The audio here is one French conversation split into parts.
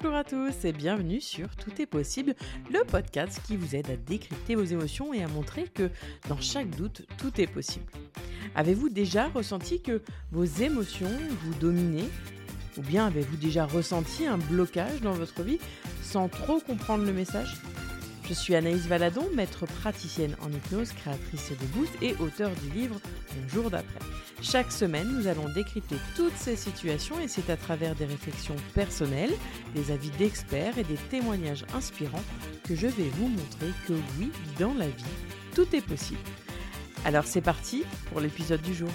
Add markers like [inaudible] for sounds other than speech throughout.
Bonjour à tous et bienvenue sur Tout est possible, le podcast qui vous aide à décrypter vos émotions et à montrer que dans chaque doute, tout est possible. Avez-vous déjà ressenti que vos émotions vous dominaient? Ou bien avez-vous déjà ressenti un blocage dans votre vie sans trop comprendre le message? Je suis Anaïs Valadon, maître praticienne en hypnose, créatrice de Boost et auteur du livre Le jour d'après. Chaque semaine, nous allons décrypter toutes ces situations et c'est à travers des réflexions personnelles, des avis d'experts et des témoignages inspirants que je vais vous montrer que oui, dans la vie, tout est possible. Alors c'est parti pour l'épisode du jour.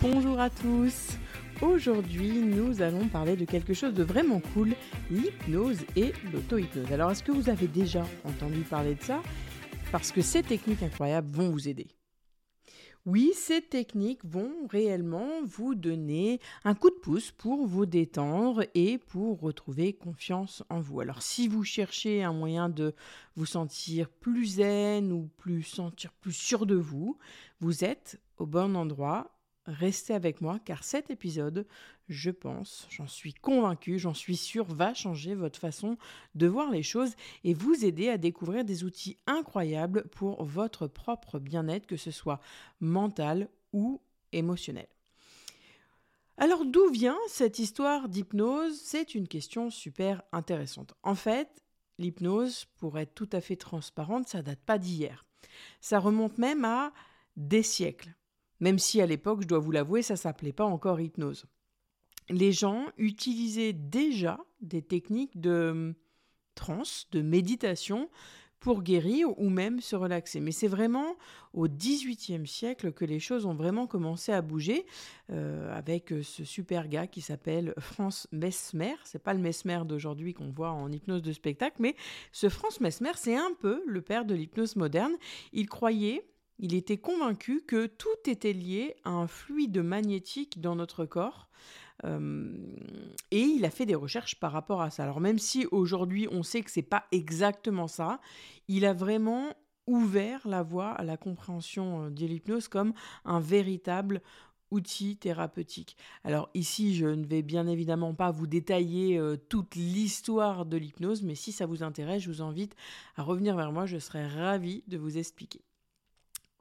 Bonjour à tous Aujourd'hui, nous allons parler de quelque chose de vraiment cool, l'hypnose et l'auto-hypnose. Alors, est-ce que vous avez déjà entendu parler de ça? Parce que ces techniques incroyables vont vous aider. Oui, ces techniques vont réellement vous donner un coup de pouce pour vous détendre et pour retrouver confiance en vous. Alors si vous cherchez un moyen de vous sentir plus zen ou plus sentir plus sûr de vous, vous êtes au bon endroit Restez avec moi car cet épisode, je pense, j'en suis convaincue, j'en suis sûre, va changer votre façon de voir les choses et vous aider à découvrir des outils incroyables pour votre propre bien-être, que ce soit mental ou émotionnel. Alors d'où vient cette histoire d'hypnose? C'est une question super intéressante. En fait, l'hypnose, pour être tout à fait transparente, ça date pas d'hier. Ça remonte même à des siècles même si à l'époque, je dois vous l'avouer, ça s'appelait pas encore hypnose. Les gens utilisaient déjà des techniques de hum, transe, de méditation pour guérir ou même se relaxer. Mais c'est vraiment au XVIIIe siècle que les choses ont vraiment commencé à bouger euh, avec ce super gars qui s'appelle Franz Mesmer. C'est pas le Mesmer d'aujourd'hui qu'on voit en hypnose de spectacle, mais ce Franz Mesmer, c'est un peu le père de l'hypnose moderne. Il croyait il était convaincu que tout était lié à un fluide magnétique dans notre corps. Euh, et il a fait des recherches par rapport à ça. Alors même si aujourd'hui on sait que c'est pas exactement ça, il a vraiment ouvert la voie à la compréhension euh, de l'hypnose comme un véritable outil thérapeutique. Alors ici, je ne vais bien évidemment pas vous détailler euh, toute l'histoire de l'hypnose, mais si ça vous intéresse, je vous invite à revenir vers moi, je serai ravie de vous expliquer.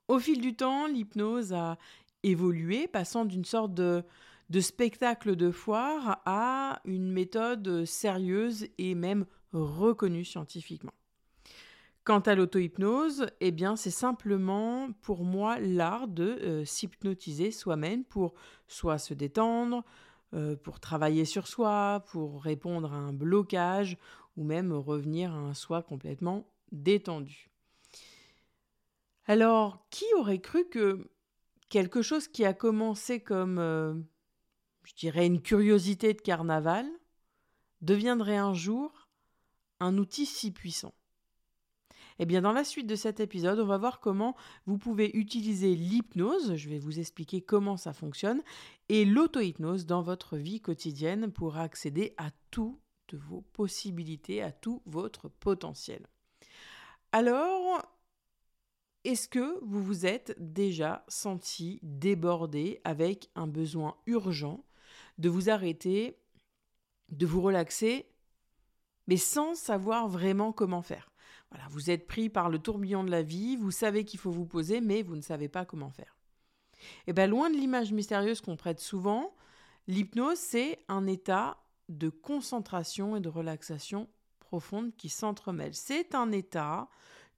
Au fil du temps, l'hypnose a évolué, passant d'une sorte de, spectacle de foire à une méthode sérieuse et même reconnue scientifiquement. Quant à l'auto-hypnose, eh bien, c'est simplement pour moi l'art de euh, s'hypnotiser soi-même pour soit se détendre, euh, pour travailler sur soi, pour répondre à un blocage ou même revenir à un soi complètement détendu. Alors, qui aurait cru que quelque chose qui a commencé comme, euh, je dirais, une curiosité de carnaval, deviendrait un jour un outil si puissant? Eh bien, dans la suite de cet épisode, on va voir comment vous pouvez utiliser l'hypnose, je vais vous expliquer comment ça fonctionne, et l'auto-hypnose dans votre vie quotidienne pour accéder à toutes vos possibilités, à tout votre potentiel. Alors, est-ce que vous vous êtes déjà senti débordé avec un besoin urgent de vous arrêter, de vous relaxer, mais sans savoir vraiment comment faire? Voilà, vous êtes pris par le tourbillon de la vie, vous savez qu'il faut vous poser, mais vous ne savez pas comment faire. Eh bien, loin de l'image mystérieuse qu'on prête souvent, l'hypnose, c'est un état de concentration et de relaxation profonde qui s'entremêlent. C'est un état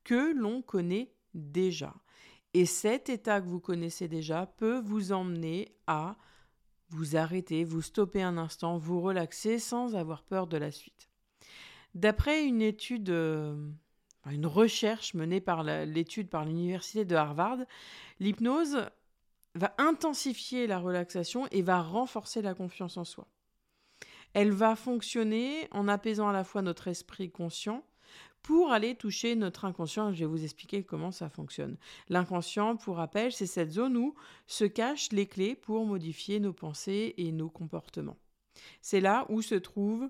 que l'on connaît déjà. Et cet état que vous connaissez déjà peut vous emmener à vous arrêter, vous stopper un instant, vous relaxer sans avoir peur de la suite. D'après une étude, euh, une recherche menée par l'étude par l'université de Harvard, l'hypnose va intensifier la relaxation et va renforcer la confiance en soi. Elle va fonctionner en apaisant à la fois notre esprit conscient pour aller toucher notre inconscient. Je vais vous expliquer comment ça fonctionne. L'inconscient, pour rappel, c'est cette zone où se cachent les clés pour modifier nos pensées et nos comportements. C'est là où se trouve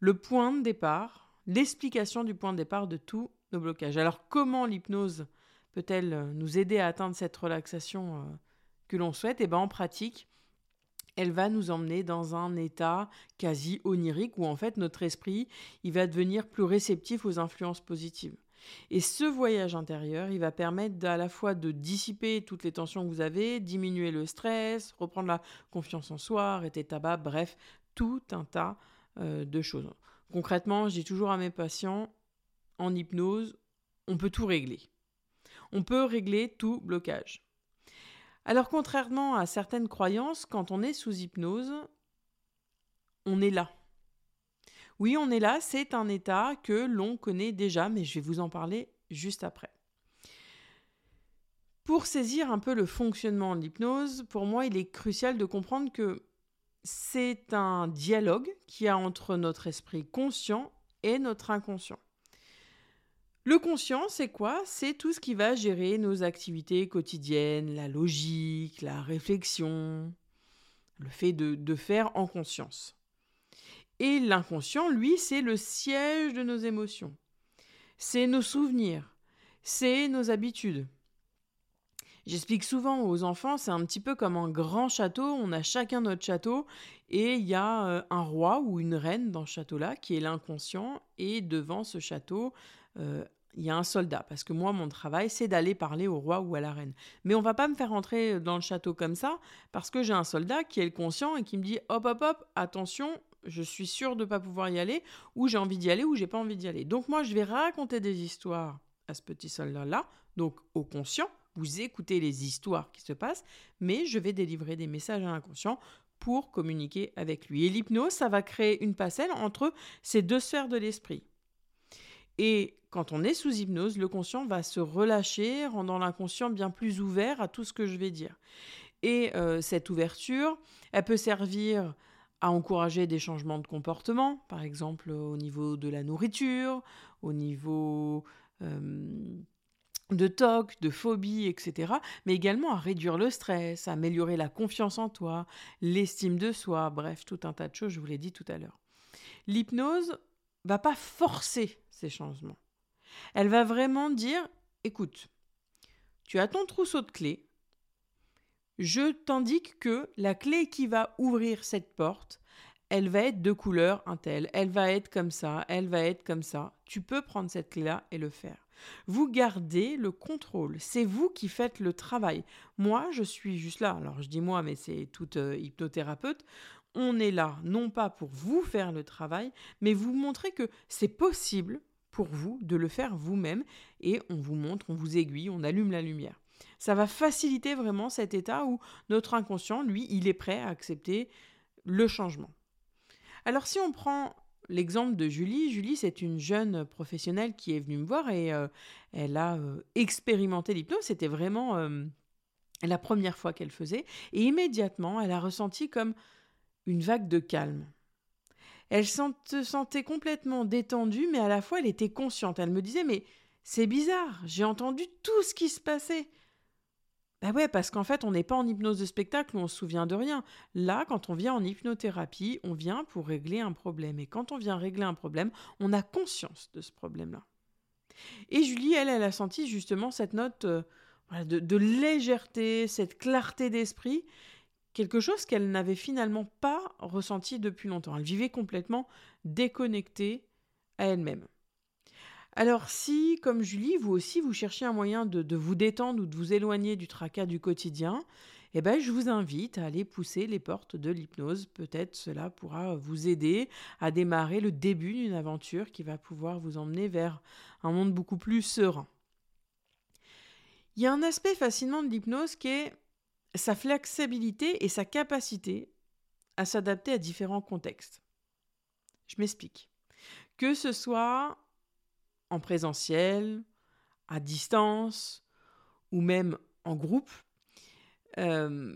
le point de départ, l'explication du point de départ de tous nos blocages. Alors comment l'hypnose peut-elle nous aider à atteindre cette relaxation euh, que l'on souhaite? Eh bien en pratique, elle va nous emmener dans un état quasi onirique où en fait notre esprit, il va devenir plus réceptif aux influences positives. Et ce voyage intérieur, il va permettre à la fois de dissiper toutes les tensions que vous avez, diminuer le stress, reprendre la confiance en soi, arrêter tabac, bref, tout un tas euh, de choses. Concrètement, je dis toujours à mes patients, en hypnose, on peut tout régler. On peut régler tout blocage. Alors contrairement à certaines croyances, quand on est sous hypnose, on est là. Oui, on est là, c'est un état que l'on connaît déjà, mais je vais vous en parler juste après. Pour saisir un peu le fonctionnement de l'hypnose, pour moi, il est crucial de comprendre que c'est un dialogue qui a entre notre esprit conscient et notre inconscient. Le conscient, c'est quoi? C'est tout ce qui va gérer nos activités quotidiennes, la logique, la réflexion, le fait de, faire en conscience. Et l'inconscient, lui, c'est le siège de nos émotions. C'est nos souvenirs, c'est nos habitudes. J'explique souvent aux enfants, c'est un petit peu comme un grand château, on a chacun notre château et il y a euh, un roi ou une reine dans ce château-là qui est l'inconscient et devant ce château, euh, il y a un soldat, parce que moi, mon travail, c'est d'aller parler au roi ou à la reine. Mais on va pas me faire entrer dans le château comme ça, parce que j'ai un soldat qui est le conscient et qui me dit hop, hop, hop, attention, je suis sûr de ne pas pouvoir y aller, ou j'ai envie d'y aller, ou j'ai pas envie d'y aller. Donc moi, je vais raconter des histoires à ce petit soldat-là, donc au conscient, vous écoutez les histoires qui se passent, mais je vais délivrer des messages à l'inconscient pour communiquer avec lui. Et l'hypnose, ça va créer une passerelle entre ces deux sphères de l'esprit. Et quand on est sous hypnose, le conscient va se relâcher, rendant l'inconscient bien plus ouvert à tout ce que je vais dire. Et euh, cette ouverture, elle peut servir à encourager des changements de comportement, par exemple au niveau de la nourriture, au niveau euh, de TOC, de phobie, etc., mais également à réduire le stress, à améliorer la confiance en toi, l'estime de soi, bref, tout un tas de choses, je vous l'ai dit tout à l'heure. L'hypnose va pas forcer ces changements. Elle va vraiment dire, écoute, tu as ton trousseau de clés, je t'indique que la clé qui va ouvrir cette porte, elle va être de couleur un tel, elle va être comme ça, elle va être comme ça. Tu peux prendre cette clé-là et le faire. Vous gardez le contrôle, c'est vous qui faites le travail. Moi, je suis juste là. Alors je dis moi, mais c'est toute euh, hypnothérapeute on est là non pas pour vous faire le travail, mais vous montrer que c'est possible pour vous de le faire vous-même et on vous montre, on vous aiguille, on allume la lumière. Ça va faciliter vraiment cet état où notre inconscient, lui, il est prêt à accepter le changement. Alors si on prend l'exemple de Julie, Julie c'est une jeune professionnelle qui est venue me voir et euh, elle a euh, expérimenté l'hypnose, c'était vraiment euh, la première fois qu'elle faisait et immédiatement elle a ressenti comme une vague de calme. Elle se sentait complètement détendue, mais à la fois elle était consciente. Elle me disait Mais c'est bizarre, j'ai entendu tout ce qui se passait. Ben ouais, parce qu'en fait, on n'est pas en hypnose de spectacle où on se souvient de rien. Là, quand on vient en hypnothérapie, on vient pour régler un problème. Et quand on vient régler un problème, on a conscience de ce problème-là. Et Julie, elle, elle a senti justement cette note euh, de, légèreté, cette clarté d'esprit quelque chose qu'elle n'avait finalement pas ressenti depuis longtemps. Elle vivait complètement déconnectée à elle-même. Alors si, comme Julie, vous aussi, vous cherchez un moyen de, vous détendre ou de vous éloigner du tracas du quotidien, eh ben, je vous invite à aller pousser les portes de l'hypnose. Peut-être cela pourra vous aider à démarrer le début d'une aventure qui va pouvoir vous emmener vers un monde beaucoup plus serein. Il y a un aspect fascinant de l'hypnose qui est sa flexibilité et sa capacité à s'adapter à différents contextes. Je m'explique. Que ce soit en présentiel, à distance ou même en groupe, euh,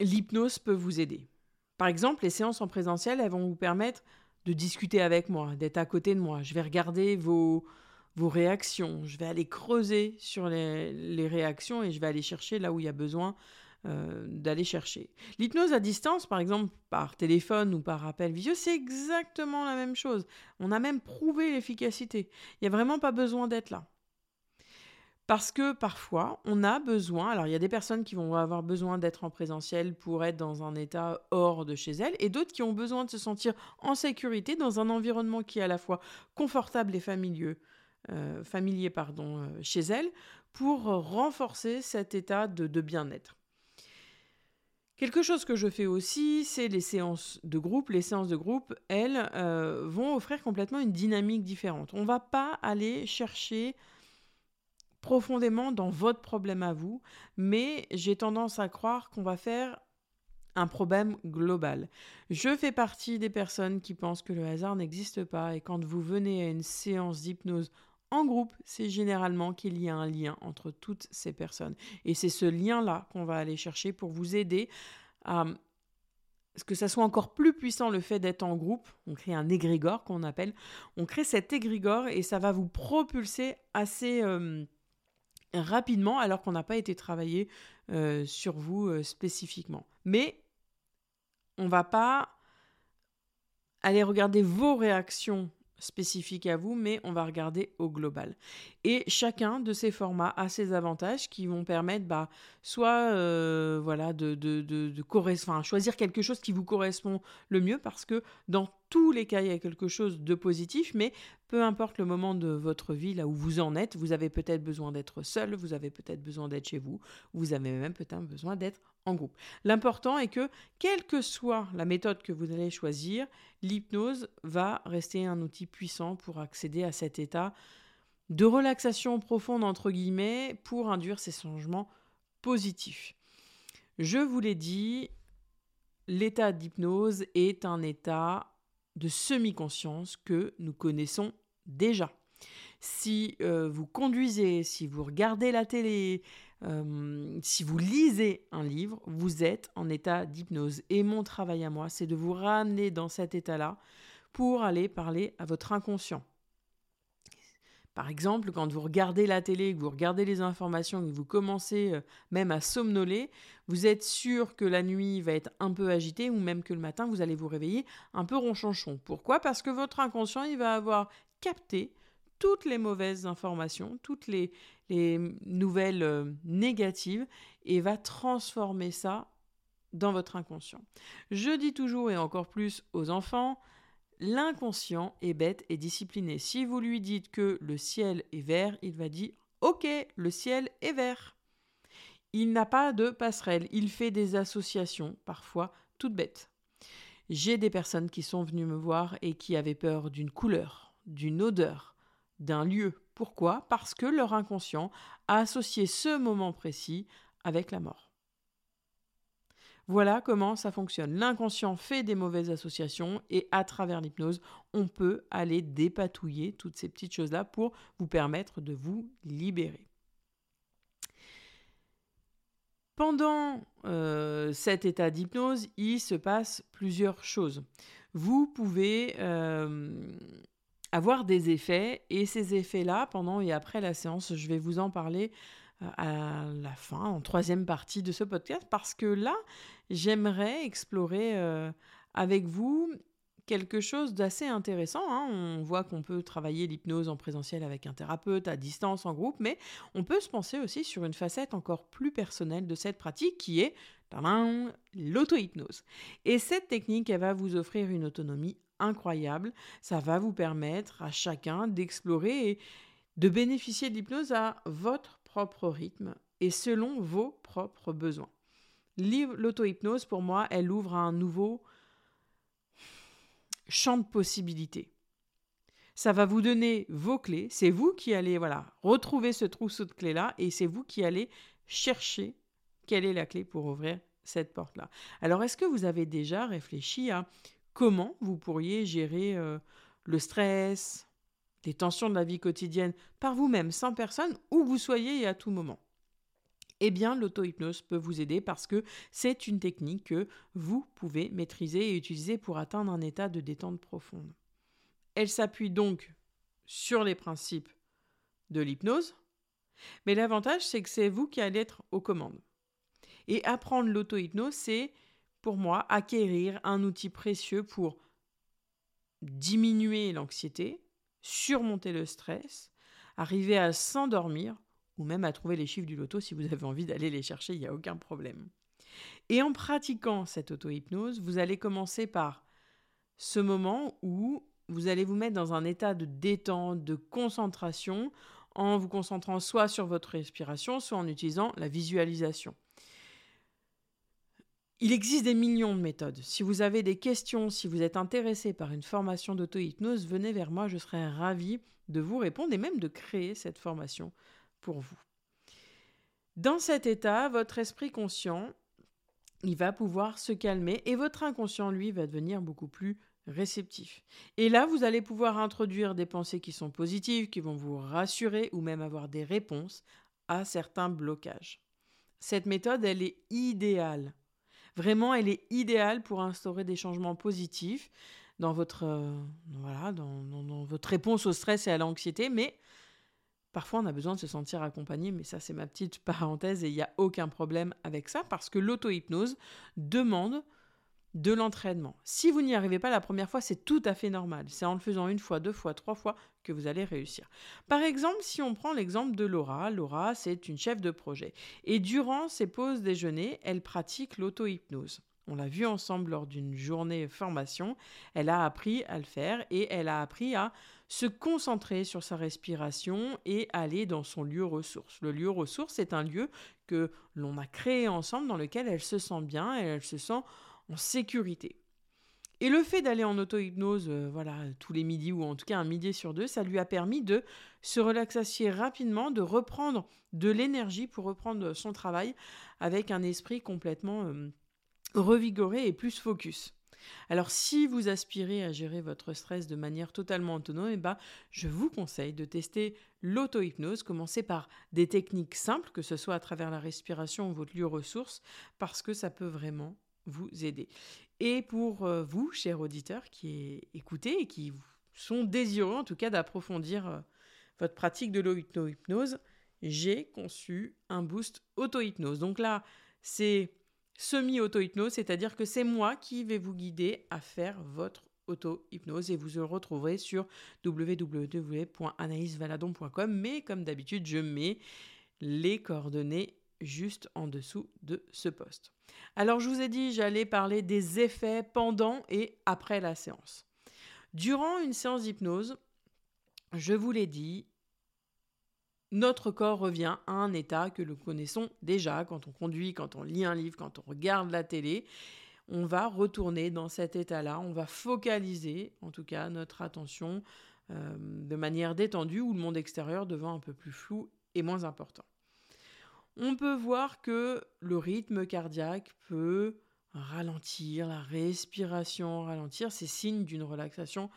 l'hypnose peut vous aider. Par exemple, les séances en présentiel, elles vont vous permettre de discuter avec moi, d'être à côté de moi. Je vais regarder vos, vos réactions. Je vais aller creuser sur les, réactions et je vais aller chercher là où il y a besoin euh, d'aller chercher. L'hypnose à distance, par exemple par téléphone ou par appel visio, c'est exactement la même chose. On a même prouvé l'efficacité. Il n'y a vraiment pas besoin d'être là. Parce que parfois, on a besoin, alors il y a des personnes qui vont avoir besoin d'être en présentiel pour être dans un état hors de chez elles, et d'autres qui ont besoin de se sentir en sécurité dans un environnement qui est à la fois confortable et familier, euh, familier pardon, euh, chez elles, pour renforcer cet état de, bien-être. Quelque chose que je fais aussi, c'est les séances de groupe. Les séances de groupe, elles, euh, vont offrir complètement une dynamique différente. On ne va pas aller chercher profondément dans votre problème à vous, mais j'ai tendance à croire qu'on va faire un problème global. Je fais partie des personnes qui pensent que le hasard n'existe pas et quand vous venez à une séance d'hypnose en groupe, c'est généralement qu'il y a un lien entre toutes ces personnes. Et c'est ce lien-là qu'on va aller chercher pour vous aider à ce que ça soit encore plus puissant le fait d'être en groupe. On crée un égrégore qu'on appelle. On crée cet égrégore et ça va vous propulser assez... Euh, rapidement alors qu'on n'a pas été travaillé euh, sur vous euh, spécifiquement. Mais on va pas aller regarder vos réactions spécifiques à vous, mais on va regarder au global. Et chacun de ces formats a ses avantages qui vont permettre bah, soit euh, voilà, de choisir quelque chose qui vous correspond le mieux, parce que dans tous les cas, il y a quelque chose de positif, mais peu importe le moment de votre vie, là où vous en êtes, vous avez peut-être besoin d'être seul, vous avez peut-être besoin d'être chez vous, vous avez même peut-être besoin d'être en groupe. L'important est que, quelle que soit la méthode que vous allez choisir, l'hypnose va rester un outil puissant pour accéder à cet état de relaxation profonde, entre guillemets, pour induire ces changements positifs. Je vous l'ai dit, l'état d'hypnose est un état de semi-conscience que nous connaissons déjà. Si euh, vous conduisez, si vous regardez la télé, euh, si vous lisez un livre, vous êtes en état d'hypnose. Et mon travail à moi, c'est de vous ramener dans cet état-là pour aller parler à votre inconscient. Par exemple, quand vous regardez la télé, que vous regardez les informations, que vous commencez euh, même à somnoler, vous êtes sûr que la nuit va être un peu agitée ou même que le matin, vous allez vous réveiller un peu ronchonchon. Pourquoi? Parce que votre inconscient, va avoir capté toutes les mauvaises informations, toutes les, nouvelles euh, négatives et va transformer ça dans votre inconscient. Je dis toujours et encore plus aux enfants, L'inconscient est bête et discipliné. Si vous lui dites que le ciel est vert, il va dire Ok, le ciel est vert. Il n'a pas de passerelle, il fait des associations, parfois toutes bêtes. J'ai des personnes qui sont venues me voir et qui avaient peur d'une couleur, d'une odeur, d'un lieu. Pourquoi? Parce que leur inconscient a associé ce moment précis avec la mort. Voilà comment ça fonctionne. L'inconscient fait des mauvaises associations et à travers l'hypnose, on peut aller dépatouiller toutes ces petites choses-là pour vous permettre de vous libérer. Pendant euh, cet état d'hypnose, il se passe plusieurs choses. Vous pouvez euh, avoir des effets et ces effets-là, pendant et après la séance, je vais vous en parler euh, à la fin, en troisième partie de ce podcast, parce que là, j'aimerais explorer euh, avec vous quelque chose d'assez intéressant. Hein. On voit qu'on peut travailler l'hypnose en présentiel avec un thérapeute, à distance, en groupe, mais on peut se penser aussi sur une facette encore plus personnelle de cette pratique qui est l'auto-hypnose. Et cette technique, elle va vous offrir une autonomie incroyable. Ça va vous permettre à chacun d'explorer et de bénéficier de l'hypnose à votre propre rythme et selon vos propres besoins. L'auto-hypnose, pour moi, elle ouvre un nouveau champ de possibilités. Ça va vous donner vos clés. C'est vous qui allez voilà retrouver ce trousseau de clés-là et c'est vous qui allez chercher quelle est la clé pour ouvrir cette porte-là. Alors, est-ce que vous avez déjà réfléchi à comment vous pourriez gérer euh, le stress, les tensions de la vie quotidienne par vous-même, sans personne, où vous soyez et à tout moment? Eh bien l'auto-hypnose peut vous aider parce que c'est une technique que vous pouvez maîtriser et utiliser pour atteindre un état de détente profonde. Elle s'appuie donc sur les principes de l'hypnose, mais l'avantage c'est que c'est vous qui allez être aux commandes. Et apprendre l'auto-hypnose, c'est pour moi acquérir un outil précieux pour diminuer l'anxiété, surmonter le stress, arriver à s'endormir ou même à trouver les chiffres du loto si vous avez envie d'aller les chercher, il n'y a aucun problème. Et en pratiquant cette auto-hypnose, vous allez commencer par ce moment où vous allez vous mettre dans un état de détente, de concentration, en vous concentrant soit sur votre respiration, soit en utilisant la visualisation. Il existe des millions de méthodes. Si vous avez des questions, si vous êtes intéressé par une formation d'auto-hypnose, venez vers moi, je serai ravi de vous répondre et même de créer cette formation vous. Dans cet état, votre esprit conscient, il va pouvoir se calmer et votre inconscient, lui, va devenir beaucoup plus réceptif. Et là, vous allez pouvoir introduire des pensées qui sont positives, qui vont vous rassurer ou même avoir des réponses à certains blocages. Cette méthode, elle est idéale. Vraiment, elle est idéale pour instaurer des changements positifs dans votre, euh, dans votre réponse au stress et à l'anxiété, mais Parfois, on a besoin de se sentir accompagné, mais ça, c'est ma petite [laughs] parenthèse et il n'y a aucun problème avec ça parce que l'auto-hypnose demande de l'entraînement. Si vous n'y arrivez pas la première fois, c'est tout à fait normal. C'est en le faisant une fois, deux fois, trois fois que vous allez réussir. Par exemple, si on prend l'exemple de Laura, Laura, c'est une chef de projet. Et durant ses pauses déjeuner, elle pratique l'auto-hypnose. On l'a vu ensemble lors d'une journée formation. Elle a appris à le faire et elle a appris à se concentrer sur sa respiration et aller dans son lieu ressource. Le lieu ressource, c'est un lieu que l'on a créé ensemble dans lequel elle se sent bien et elle se sent en sécurité. Et le fait d'aller en auto-hypnose, euh, voilà, tous les midis ou en tout cas un midi sur deux, ça lui a permis de se relaxer rapidement, de reprendre de l'énergie pour reprendre son travail avec un esprit complètement euh, revigoré et plus focus. Alors si vous aspirez à gérer votre stress de manière totalement autonome, eh ben, je vous conseille de tester l'auto-hypnose. Commencez par des techniques simples, que ce soit à travers la respiration ou votre lieu ressource, parce que ça peut vraiment vous aider. Et pour euh, vous, chers auditeurs, qui écoutez et qui sont désireux en tout cas d'approfondir euh, votre pratique de l'auto-hypnose, j'ai conçu un boost auto-hypnose. Donc là, c'est semi-auto-hypnose, c'est-à-dire que c'est moi qui vais vous guider à faire votre auto-hypnose et vous le retrouverez sur www.anaïsvaladon.com mais comme d'habitude je mets les coordonnées juste en dessous de ce poste. Alors je vous ai dit j'allais parler des effets pendant et après la séance. Durant une séance d'hypnose, je vous l'ai dit, notre corps revient à un état que nous connaissons déjà quand on conduit, quand on lit un livre, quand on regarde la télé. On va retourner dans cet état-là, on va focaliser en tout cas notre attention euh, de manière détendue où le monde extérieur devient un peu plus flou et moins important. On peut voir que le rythme cardiaque peut ralentir, la respiration ralentir, c'est signe d'une relaxation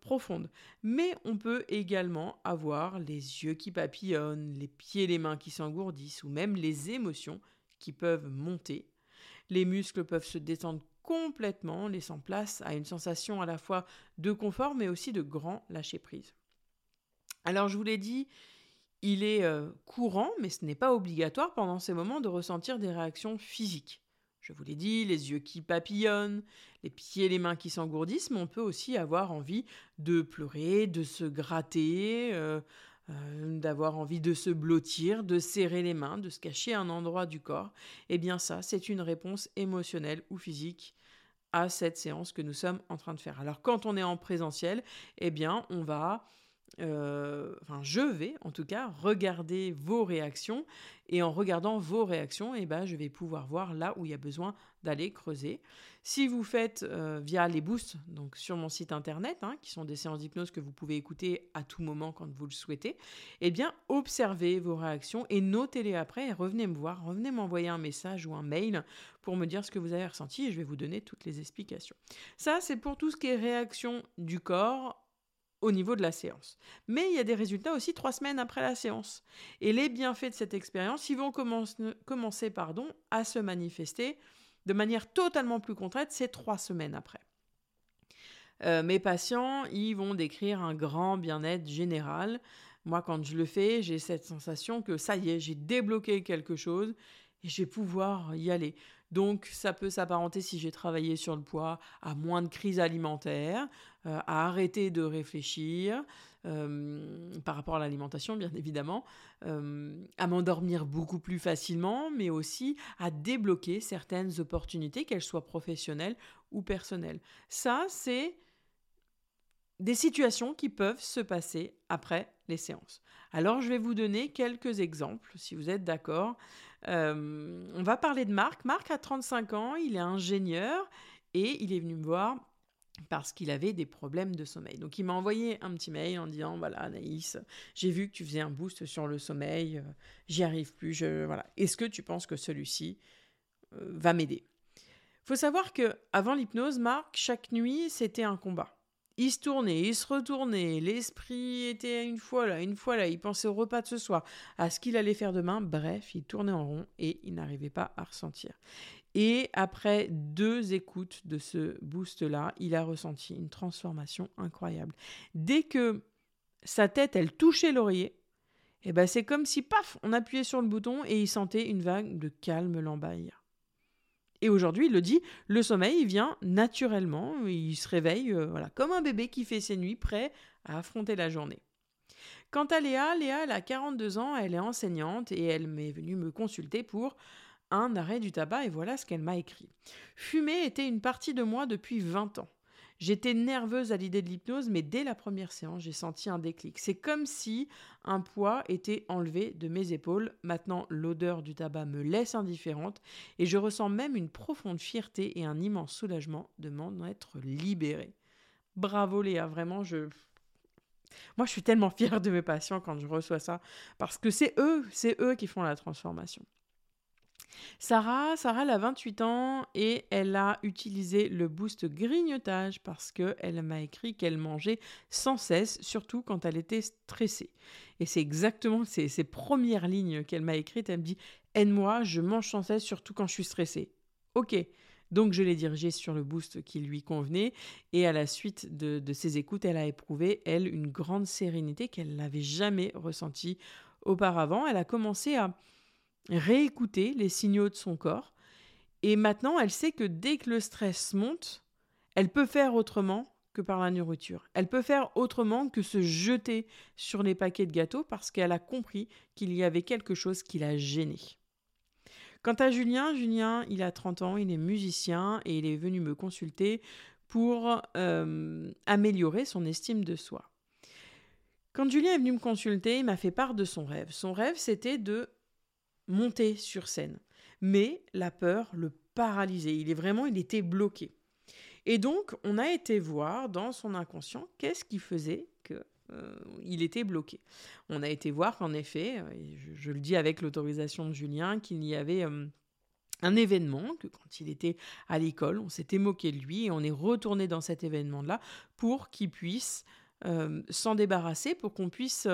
profonde. Mais on peut également avoir les yeux qui papillonnent, les pieds et les mains qui s'engourdissent, ou même les émotions qui peuvent monter. Les muscles peuvent se détendre complètement, laissant place à une sensation à la fois de confort, mais aussi de grand lâcher-prise. Alors je vous l'ai dit, il est euh, courant, mais ce n'est pas obligatoire pendant ces moments de ressentir des réactions physiques. Je vous l'ai dit, les yeux qui papillonnent, les pieds et les mains qui s'engourdissent, mais on peut aussi avoir envie de pleurer, de se gratter, euh, euh, d'avoir envie de se blottir, de serrer les mains, de se cacher un endroit du corps. Eh bien ça, c'est une réponse émotionnelle ou physique à cette séance que nous sommes en train de faire. Alors quand on est en présentiel, eh bien on va euh, enfin je vais en tout cas regarder vos réactions et en regardant vos réactions, eh ben, je vais pouvoir voir là où il y a besoin d'aller creuser. Si vous faites euh, via les boosts, donc sur mon site internet, hein, qui sont des séances d'hypnose que vous pouvez écouter à tout moment quand vous le souhaitez, eh bien observez vos réactions et notez-les après et revenez me voir, revenez m'envoyer un message ou un mail pour me dire ce que vous avez ressenti et je vais vous donner toutes les explications. Ça, c'est pour tout ce qui est réaction du corps au niveau de la séance. Mais il y a des résultats aussi trois semaines après la séance. Et les bienfaits de cette expérience, ils vont commencer pardon, à se manifester de manière totalement plus concrète ces trois semaines après. Euh, mes patients, ils vont décrire un grand bien-être général. Moi, quand je le fais, j'ai cette sensation que ça y est, j'ai débloqué quelque chose et je vais pouvoir y aller. Donc ça peut s'apparenter, si j'ai travaillé sur le poids, à moins de crises alimentaires, euh, à arrêter de réfléchir, par rapport à l'alimentation, bien [laughs] évidemment, à m'endormir beaucoup plus facilement, mais aussi à débloquer certaines opportunités, qu'elles soient professionnelles ou personnelles. Ça, c'est des situations qui peuvent se passer après les séances. Alors, je vais vous donner quelques exemples, si vous êtes d'accord. on va parler de Marc. Marc a 35 ans, il est ingénieur et il est venu me voir parce qu'il avait des problèmes de sommeil. Donc il m'a envoyé un petit mail en disant voilà Anaïs, j'ai vu que tu faisais un boost sur le sommeil, euh, j'y arrive plus, je voilà. Est-ce que tu penses que celui-ci euh, va m'aider? Faut savoir que avant l'hypnose, Marc, chaque nuit, c'était un combat. Il se tournait, il se retournait, l'esprit était une fois là, une fois là, il pensait au repas de ce soir, à ce qu'il allait faire demain, bref, il tournait en rond et il n'arrivait pas à ressentir. Et après deux écoutes de ce boost-là, il a ressenti une transformation incroyable. Dès que sa tête, elle touchait l'oreiller, eh ben c'est comme si, paf, on appuyait sur le bouton et il sentait une vague de calme l'envahir. Et aujourd'hui, il le dit, le sommeil vient naturellement, il se réveille euh, voilà, comme un bébé qui fait ses nuits, prêt à affronter la journée. Quant à Léa, Léa, elle a 42 ans, elle est enseignante et elle m'est venue me consulter pour un arrêt du tabac et voilà ce qu'elle m'a écrit. Fumer était une partie de moi depuis 20 ans. J'étais nerveuse à l'idée de l'hypnose, mais dès la première séance, j'ai senti un déclic. C'est comme si un poids était enlevé de mes épaules. Maintenant, l'odeur du tabac me laisse indifférente et je ressens même une profonde fierté et un immense soulagement de m'en être libérée. Bravo Léa, vraiment, je, moi, je suis tellement fière de mes patients quand je reçois ça, parce que c'est eux, c'est eux qui font la transformation. Sarah, Sarah, elle a 28 ans et elle a utilisé le boost grignotage parce qu'elle m'a écrit qu'elle mangeait sans cesse, surtout quand elle était stressée. Et c'est exactement ces, premières lignes qu'elle m'a écrites. Elle me dit Aide-moi, je mange sans cesse, surtout quand je suis stressée. Ok. Donc je l'ai dirigée sur le boost qui lui convenait et à la suite de, de ses écoutes, elle a éprouvé, elle, une grande sérénité qu'elle n'avait jamais ressentie auparavant. Elle a commencé à, réécouter les signaux de son corps. Et maintenant, elle sait que dès que le stress monte, elle peut faire autrement que par la nourriture. Elle peut faire autrement que se jeter sur les paquets de gâteaux parce qu'elle a compris qu'il y avait quelque chose qui l'a gêné. Quant à Julien, Julien, il a 30 ans, il est musicien et il est venu me consulter pour euh, améliorer son estime de soi. Quand Julien est venu me consulter, il m'a fait part de son rêve. Son rêve, c'était de monter sur scène. Mais la peur le paralysait. Il est vraiment, il était bloqué. Et donc, on a été voir dans son inconscient qu'est-ce qui faisait que euh, il était bloqué. On a été voir qu'en effet, euh, je, le dis avec l'autorisation de Julien, qu'il y avait euh, un événement, que quand il était à l'école, on s'était moqué de lui et on est retourné dans cet événement-là pour qu'il puisse s'en débarrasser, pour qu'on puisse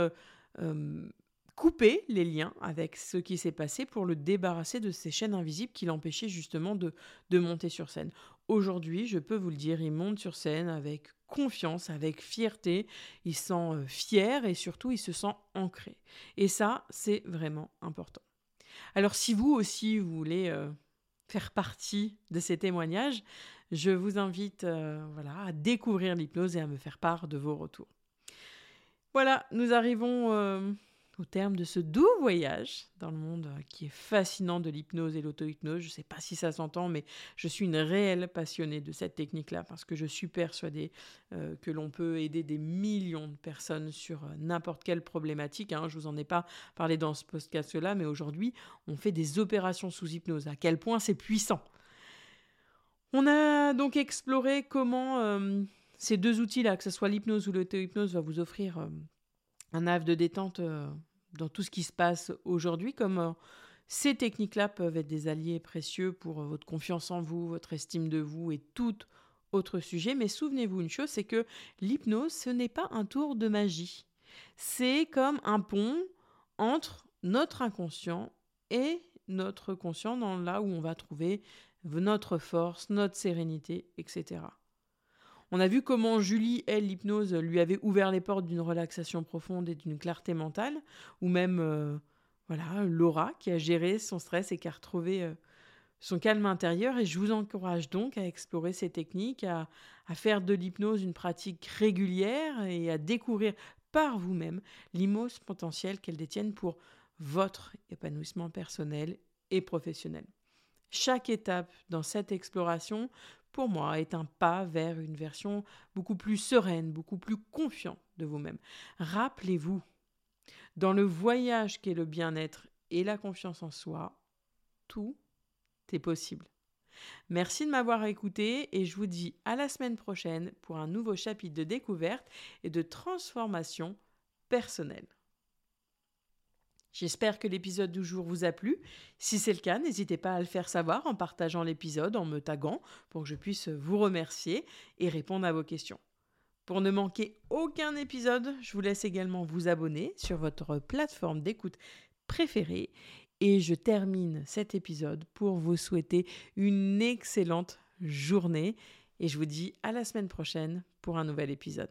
couper les liens avec ce qui s'est passé pour le débarrasser de ces chaînes invisibles qui l'empêchaient justement de, de monter sur scène. Aujourd'hui, je peux vous le dire, il monte sur scène avec confiance, avec fierté, il se sent euh, fier et surtout il se sent ancré. Et ça, c'est vraiment important. Alors si vous aussi, vous voulez euh, faire partie de ces témoignages, je vous invite euh, voilà, à découvrir l'hypnose et à me faire part de vos retours. Voilà, nous arrivons au terme de ce doux voyage dans le monde euh, qui est fascinant de l'hypnose et l'auto-hypnose. Je ne sais pas si ça s'entend, mais je suis une réelle passionnée de cette technique-là parce que je suis persuadée euh, que l'on peut aider des millions de personnes sur euh, n'importe quelle problématique. Hein. Je ne vous en ai pas parlé dans ce podcast-là, mais aujourd'hui, on fait des opérations sous hypnose. À quel point c'est puissant. On a donc exploré comment ces deux outils-là, que ce soit l'hypnose ou l'auto-hypnose, va vous offrir un havre de détente euh, dans tout ce qui se passe aujourd'hui, comme euh, ces techniques-là peuvent être des alliés précieux pour euh, votre confiance en vous, votre estime de vous et tout autre sujet. Mais souvenez-vous une chose, c'est que l'hypnose, ce n'est pas un tour de magie. C'est comme un pont entre notre inconscient et notre conscient dans là où on va trouver notre force, notre sérénité, etc. On a vu comment Julie, elle, l'hypnose, lui avait ouvert les portes d'une relaxation profonde et d'une clarté mentale, ou même euh, voilà Laura qui a géré son stress et qui a retrouvé euh, son calme intérieur. Et je vous encourage donc à explorer ces techniques, à, faire de l'hypnose une pratique régulière et à découvrir par vous-même l'immense potentiel qu'elles détiennent pour votre épanouissement personnel et professionnel. Chaque étape dans cette exploration, pour moi, est un pas vers une version beaucoup plus sereine, beaucoup plus confiante de vous-même. Rappelez-vous, dans le voyage qu'est le bien-être et la confiance en soi, tout est possible. Merci de m'avoir écouté et je vous dis à la semaine prochaine pour un nouveau chapitre de découverte et de transformation personnelle. J'espère que l'épisode du jour vous a plu. Si c'est le cas, n'hésitez pas à le faire savoir en partageant l'épisode, en me taguant, pour que je puisse vous remercier et répondre à vos questions. Pour ne manquer aucun épisode, je vous laisse également vous abonner sur votre plateforme d'écoute préférée. Et je termine cet épisode pour vous souhaiter une excellente journée. Et je vous dis à la semaine prochaine pour un nouvel épisode.